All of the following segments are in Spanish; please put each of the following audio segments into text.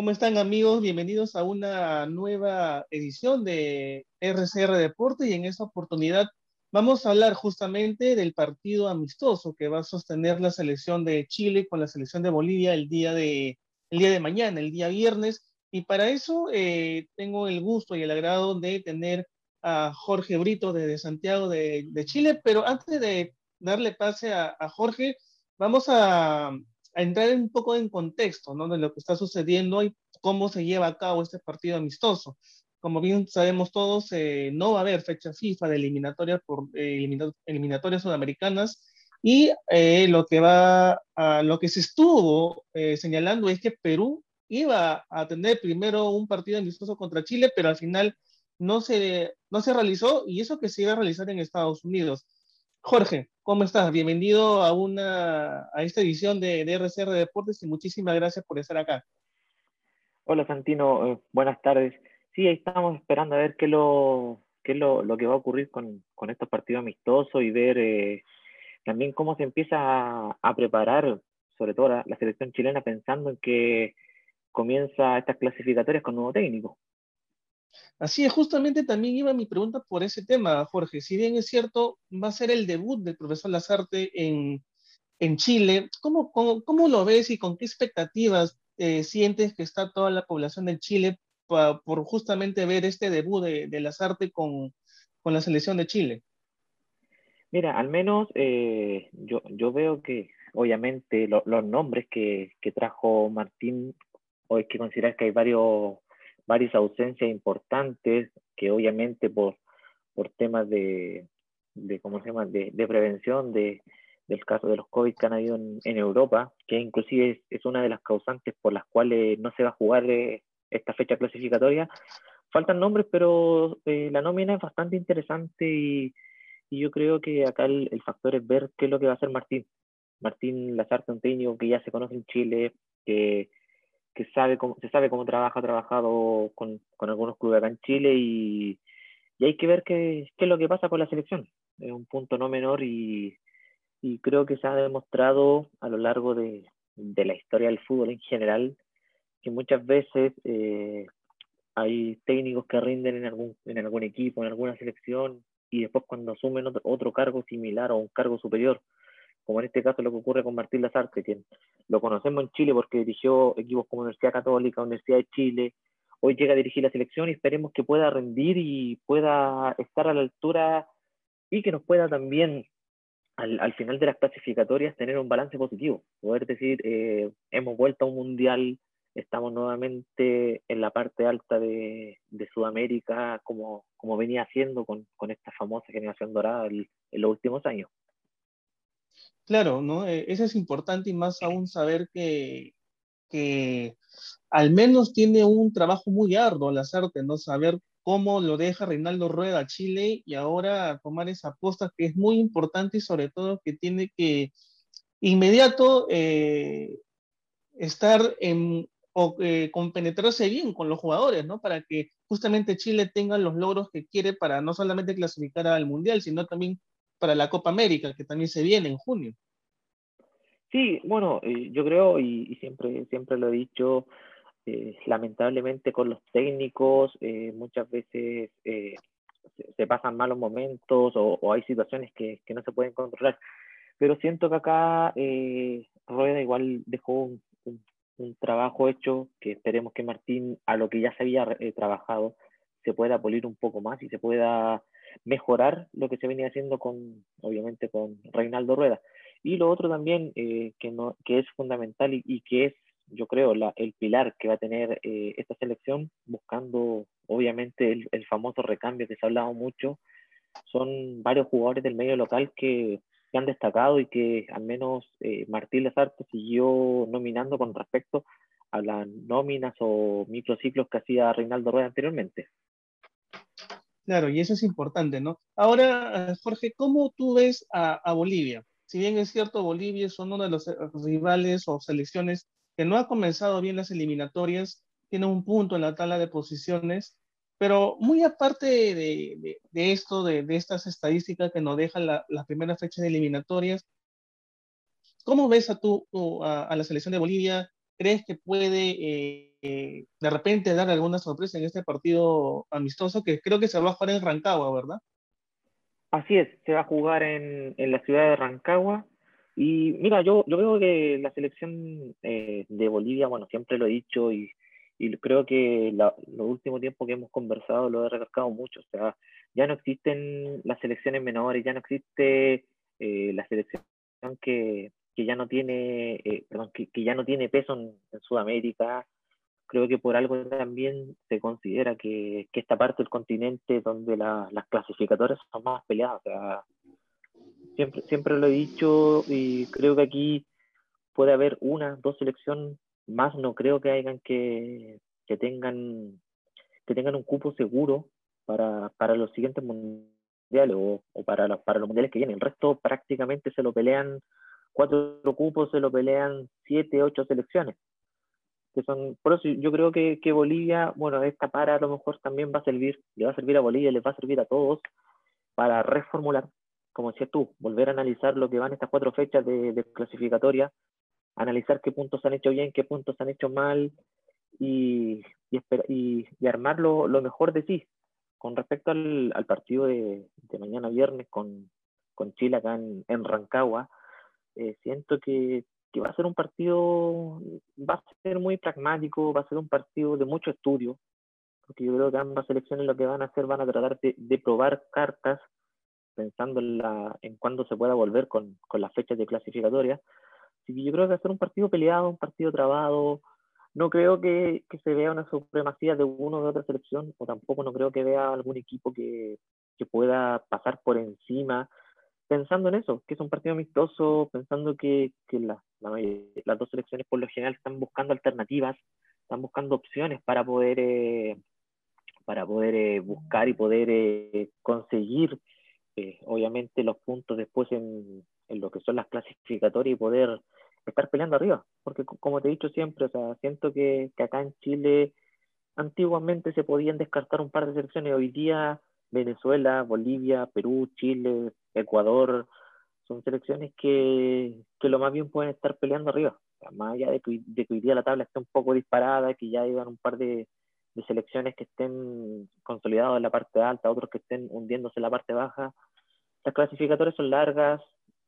¿Cómo están amigos? Bienvenidos a una nueva edición de RCR Deporte y en esta oportunidad vamos a hablar justamente del partido amistoso que va a sostener la selección de Chile con la selección de Bolivia el día de, el día de mañana, el día viernes. Y para eso eh, tengo el gusto y el agrado de tener a Jorge Brito desde Santiago de, Chile, pero antes de darle pase a, Jorge, vamos a, entrar un poco en contexto ¿no? de lo que está sucediendo y cómo se lleva a cabo este partido amistoso. Como bien sabemos todos, eh, no va a haber fecha FIFA de eliminatorias por eh, eliminatorias sudamericanas y eh, lo que va a, lo que se estuvo señalando es que Perú iba a tener primero un partido amistoso contra Chile, pero al final no se, no se realizó y eso que se iba a realizar en Estados Unidos. Jorge, ¿cómo estás? Bienvenido a, una, a esta edición de, de Deportes y muchísimas gracias por estar acá. Hola Santino, eh, buenas tardes. Sí, ahí estamos esperando a ver qué, lo, qué es lo, lo que va a ocurrir con, con estos partidos amistosos y ver eh, también cómo se empieza a, preparar, sobre todo la, la, selección chilena, pensando en que comienza estas clasificatorias con nuevo técnico. Así es, justamente también iba mi pregunta por ese tema, Jorge. Si bien es cierto, va a ser el debut del profesor Lazarte en, en Chile, ¿cómo, cómo, cómo lo ves y con qué expectativas eh, sientes que está toda la población de Chile por justamente ver este debut de, de Lazarte con, con, la selección de Chile? Mira, al menos eh, yo, yo, veo que obviamente los nombres que, que, trajo Martín, o es que considerar que hay varios, varias ausencias importantes, que obviamente por, por temas de, de ¿cómo se llama?, de, de prevención, de, del caso de los COVID que han habido en, Europa, que inclusive es, una de las causantes por las cuales no se va a jugar eh, esta fecha clasificatoria. Faltan nombres, pero eh, la nómina es bastante interesante y, yo creo que acá el, factor es ver qué es lo que va a hacer Martín. Martín Lazarte, técnico que ya se conoce en Chile, que, que sabe cómo, se sabe cómo trabaja, ha trabajado con, con algunos clubes acá en Chile y, y hay que ver qué, qué, es lo que pasa con la selección. Es un punto no menor y, y creo que se ha demostrado a lo largo de, de la historia del fútbol en general que muchas veces eh, hay técnicos que rinden en algún, en algún equipo, en alguna selección, y después cuando asumen otro, otro, cargo similar o un cargo superior, como en este caso lo que ocurre con Martín Lazarte, quien lo conocemos en Chile porque dirigió equipos como Universidad Católica, Universidad de Chile, hoy llega a dirigir la selección y esperemos que pueda rendir y pueda estar a la altura y que nos pueda también al, final de las clasificatorias tener un balance positivo, poder decir, eh, hemos vuelto a un mundial, estamos nuevamente en la parte alta de, Sudamérica, como, como venía haciendo con, esta famosa generación dorada en, los últimos años. Claro, ¿no? Eh, eso es importante y más aún saber que, que al menos tiene un trabajo muy arduo al hacerte, ¿no? Saber cómo lo deja Reinaldo Rueda a Chile y ahora tomar esa aposta que es muy importante y sobre todo que tiene que inmediato eh, estar en o eh, compenetrarse bien con los jugadores, ¿no? Para que justamente Chile tenga los logros que quiere para no solamente clasificar al Mundial, sino también para la Copa América, que también se viene en junio. Sí, bueno, eh, yo creo, y, siempre, siempre lo he dicho, eh, lamentablemente con los técnicos eh, muchas veces eh, se, pasan malos momentos o, hay situaciones que, que, no se pueden controlar. Pero siento que acá Rueda igual dejó un, un, trabajo hecho que esperemos que Martín, a lo que ya se había trabajado, se pueda polir un poco más y se pueda mejorar lo que se venía haciendo con, obviamente, con Reinaldo Rueda. Y lo otro también que, no, que es fundamental y, y que es yo creo, la, el pilar que va a tener eh, esta selección, buscando obviamente el, famoso recambio que se ha hablado mucho, son varios jugadores del medio local que, han destacado y que al menos eh, Martín Lazarte siguió nominando con respecto a las nóminas o microciclos que hacía Reinaldo Rueda anteriormente. Claro, y eso es importante, ¿no? Ahora, Jorge, ¿cómo tú ves a, a Bolivia? Si bien es cierto, Bolivia son uno de los rivales o selecciones que no ha comenzado bien las eliminatorias, tiene un punto en la tabla de posiciones, pero muy aparte de, de, esto, de, de, estas estadísticas que nos dejan la, la, primera fecha de eliminatorias, ¿cómo ves a, tú, a, la selección de Bolivia? ¿Crees que puede eh, de repente dar alguna sorpresa en este partido amistoso que creo que se va a jugar en Rancagua, ¿verdad? Así es, se va a jugar en, en la ciudad de Rancagua. Y mira, yo, yo veo que la selección eh, de Bolivia, bueno, siempre lo he dicho y, y creo que la, los últimos tiempos que hemos conversado lo he recalcado mucho. O sea, ya no existen las selecciones menores, ya no existe eh, la selección que, que, ya no tiene, eh, perdón, que, que, ya no tiene peso en, Sudamérica. Creo que por algo también se considera que, que esta parte del continente donde la, las clasificatorias son más peleadas. Siempre, siempre lo he dicho y creo que aquí puede haber una, dos selecciones más, no creo que hayan que, que tengan que tengan un cupo seguro para, para los siguientes mundiales o, o para, los, para los mundiales que vienen. El resto prácticamente se lo pelean cuatro cupos, se lo pelean siete, ocho selecciones. Que son, por eso yo creo que, que Bolivia, bueno, esta para a lo mejor también va a servir, le va a servir a Bolivia, les va a servir a todos para reformular, como decías tú, volver a analizar lo que van estas cuatro fechas de, de clasificatoria, analizar qué puntos han hecho bien, qué puntos han hecho mal y, y, y, y armar lo, lo, mejor de sí. Con respecto al, al partido de, de, mañana viernes con, con Chile acá en, en Rancagua, eh, siento que, que, va a ser un partido, va a ser muy pragmático, va a ser un partido de mucho estudio, porque yo creo que ambas selecciones lo que van a hacer van a tratar de, de probar cartas pensando en, la, en cuándo se pueda volver con, con las fechas de clasificatoria. Así que yo creo que va a ser un partido peleado, un partido trabado. No creo que, que se vea una supremacía de uno o de otra selección, o tampoco no creo que vea algún equipo que, que pueda pasar por encima, pensando en eso, que es un partido amistoso, pensando que, que la, la, las dos selecciones por lo general están buscando alternativas, están buscando opciones para poder, eh, para poder eh, buscar y poder eh, conseguir eh, obviamente los puntos después en, en, lo que son las clasificatorias y poder estar peleando arriba, porque como te he dicho siempre, o sea, siento que, que acá en Chile antiguamente se podían descartar un par de selecciones, hoy día Venezuela, Bolivia, Perú, Chile, Ecuador, son selecciones que, que lo más bien pueden estar peleando arriba, más allá de que, de que hoy día la tabla esté un poco disparada, que ya llegan un par de, de selecciones que estén consolidados en la parte alta, otros que estén hundiéndose en la parte baja. Las clasificatorias son largas,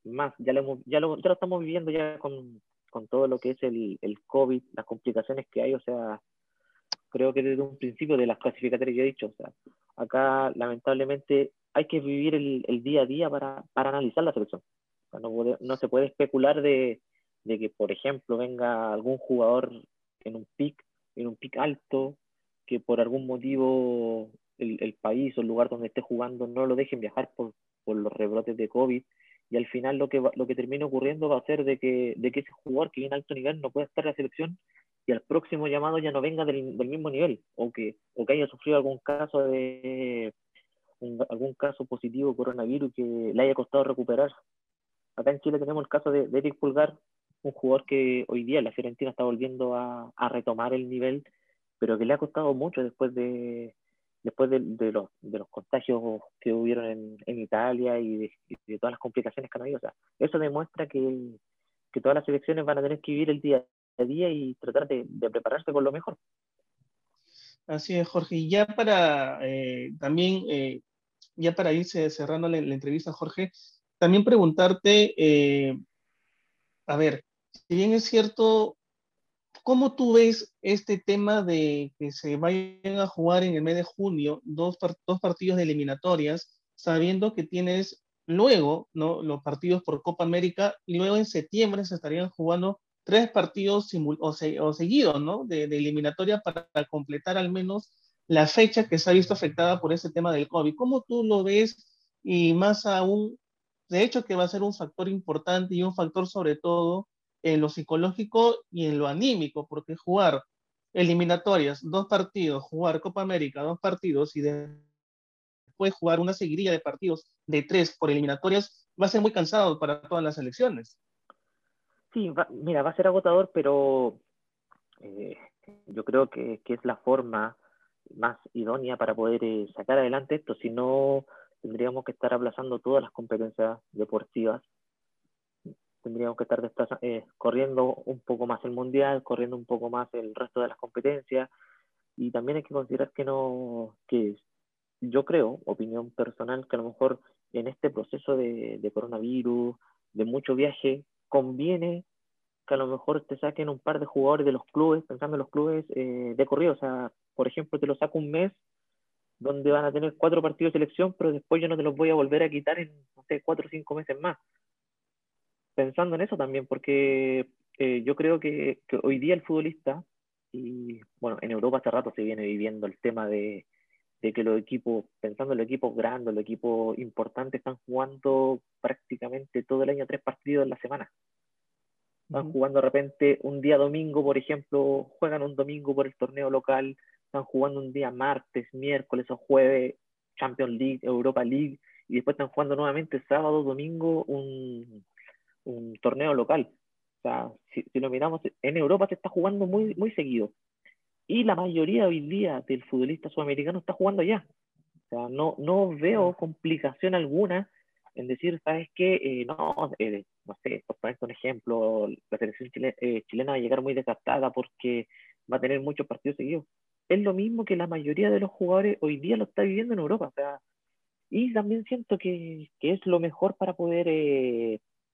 más, ya lo, ya lo, ya lo estamos viviendo ya con, con todo lo que es el, el COVID, las complicaciones que hay, o sea, creo que desde un principio de las clasificatorias yo he dicho, o sea, acá lamentablemente hay que vivir el, el día a día para, para analizar la selección. No, no se puede especular de, de que, por ejemplo, venga algún jugador en un pic, en un pic alto, que por algún motivo el, el, país o el lugar donde esté jugando no lo dejen viajar por, por los rebrotes de COVID y al final lo que, va, lo que termina ocurriendo va a ser de que, de que ese jugador que viene alto nivel no pueda estar en la selección y al próximo llamado ya no venga del, del mismo nivel o que, o que haya sufrido algún caso de un, algún caso positivo coronavirus que le haya costado recuperar. Acá en Chile tenemos el caso de, de Eric Pulgar, un jugador que hoy día la Fiorentina está volviendo a, a retomar el nivel, pero que le ha costado mucho después de, después de, de, los, de los contagios que hubieron en, en Italia y de, de, todas las complicaciones que han habido. O sea, eso demuestra que, que todas las selecciones van a tener que vivir el día a día y tratar de, de prepararse con lo mejor. Así es, Jorge. Y ya para eh, también, eh, ya para irse cerrando la, entrevista, Jorge, también preguntarte, eh, a ver, si bien es cierto, ¿Cómo tú ves este tema de que se vayan a jugar en el mes de junio dos, dos partidos de eliminatorias, sabiendo que tienes luego ¿no? los partidos por Copa América y luego en septiembre se estarían jugando tres partidos o, se o, seguidos de, de, eliminatoria para completar al menos la fecha que se ha visto afectada por ese tema del COVID. ¿Cómo tú lo ves? Y más aún, de hecho que va a ser un factor importante y un factor sobre todo en lo psicológico y en lo anímico, porque jugar eliminatorias, dos partidos, jugar Copa América, dos partidos y después jugar una seguidilla de partidos de tres por eliminatorias, va a ser muy cansado para todas las elecciones. Sí, va, mira, va a ser agotador, pero eh, yo creo que, es la forma más idónea para poder eh, sacar adelante esto, si no tendríamos que estar aplazando todas las competencias deportivas. Tendríamos que estar eh, corriendo un poco más el mundial, corriendo un poco más el resto de las competencias. Y también hay que considerar que no, que yo creo, opinión personal, que a lo mejor en este proceso de, coronavirus, de mucho viaje, conviene que a lo mejor te saquen un par de jugadores de los clubes, pensando en los clubes eh, de corrido, o sea, por ejemplo, te lo saco un mes donde van a tener cuatro partidos de selección, pero después yo no te los voy a volver a quitar en, no sé, cuatro o cinco meses más. Pensando en eso también, porque eh, yo creo que, hoy día el futbolista, y bueno, en Europa hace rato se viene viviendo el tema de, que los equipos, pensando en los equipos grandes, los equipos importantes, están jugando prácticamente todo el año tres partidos en la semana. Están jugando de repente un día domingo, por ejemplo, juegan un domingo por el torneo local, están jugando un día martes, miércoles o jueves, Champions League, Europa League, y después están jugando nuevamente sábado, domingo, un, un torneo local. O sea, si, lo miramos, en Europa se está jugando muy, muy seguido. Y la mayoría hoy día del futbolista sudamericano está jugando allá. O sea, no, no veo complicación alguna en decir, ¿sabes qué? Eh, no, eh, no sé, por poner un ejemplo, la selección eh, chilena, va a llegar muy desgastada porque va a tener muchos partidos seguidos. Es lo mismo que la mayoría de los jugadores hoy día lo está viviendo en Europa. O sea, y también siento que, que es lo mejor para poder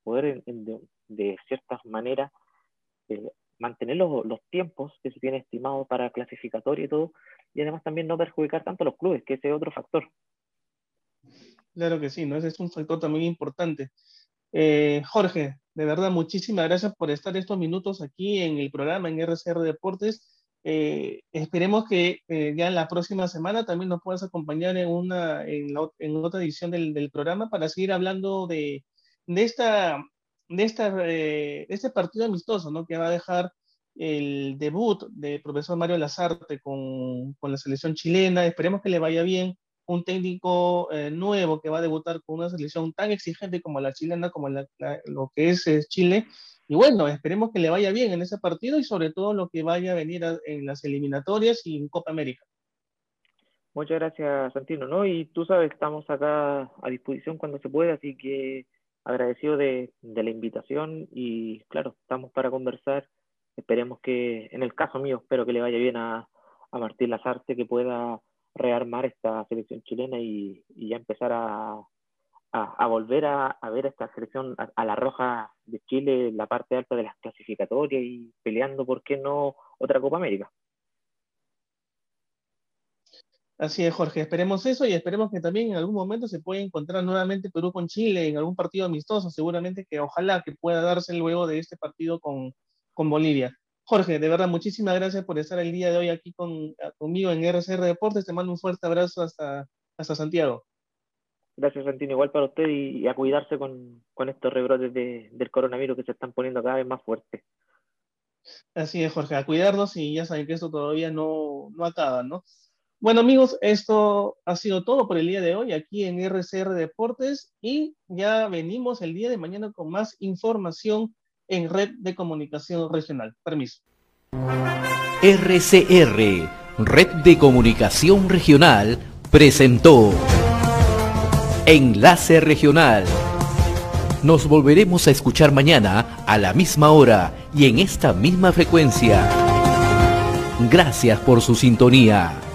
poder de, ciertas maneras eh, mantener los, tiempos que se tienen estimados para clasificatorio y todo, y además también no perjudicar tanto a los clubes, que ese es otro factor. Claro que sí, ¿no? ese es un factor también importante. Eh, Jorge, de verdad, muchísimas gracias por estar estos minutos aquí en el programa en RCR Deportes. Eh, esperemos que ya en la próxima semana también nos puedas acompañar en, una, en, otra edición del, del, programa para seguir hablando de, de, esta, de, esta, eh, este partido amistoso, ¿no? Que va a dejar el debut de profesor Mario Lazarte con, con la selección chilena. Esperemos que le vaya bien. Un técnico eh, nuevo que va a debutar con una selección tan exigente como la chilena, como lo que es, Chile. Y bueno, esperemos que le vaya bien en ese partido y sobre todo lo que vaya a venir en las eliminatorias y en Copa América. Muchas gracias, Santino. ¿no? Y tú sabes, estamos acá a disposición cuando se pueda, así que agradecido de, la invitación y claro, estamos para conversar. Esperemos que, en el caso mío, espero que le vaya bien a, Martín Lazarte, que pueda rearmar esta selección chilena y, ya empezar a, a, volver a, ver esta selección a, la roja de Chile, la parte alta de las clasificatorias y peleando, ¿por qué no, otra Copa América? Así es, Jorge. Esperemos eso y esperemos que también en algún momento se pueda encontrar nuevamente Perú con Chile en algún partido amistoso. Seguramente que ojalá que pueda darse luego de este partido con, con Bolivia. Jorge, de verdad, muchísimas gracias por estar el día de hoy aquí con, conmigo en RCR Deportes. Te mando un fuerte abrazo hasta, hasta Santiago. Gracias, Santino. Igual para usted y, a cuidarse con, con estos rebrotes de, del coronavirus que se están poniendo cada vez más fuertes. Así es, Jorge, a cuidarnos y ya saben que esto todavía no, no acaba, ¿no? Bueno amigos, esto ha sido todo por el día de hoy aquí en RCR Deportes y ya venimos el día de mañana con más información en Red de Comunicación Regional. Permiso. RCR, Red de Comunicación Regional, presentó Enlace Regional. Nos volveremos a escuchar mañana a la misma hora y en esta misma frecuencia. Gracias por su sintonía.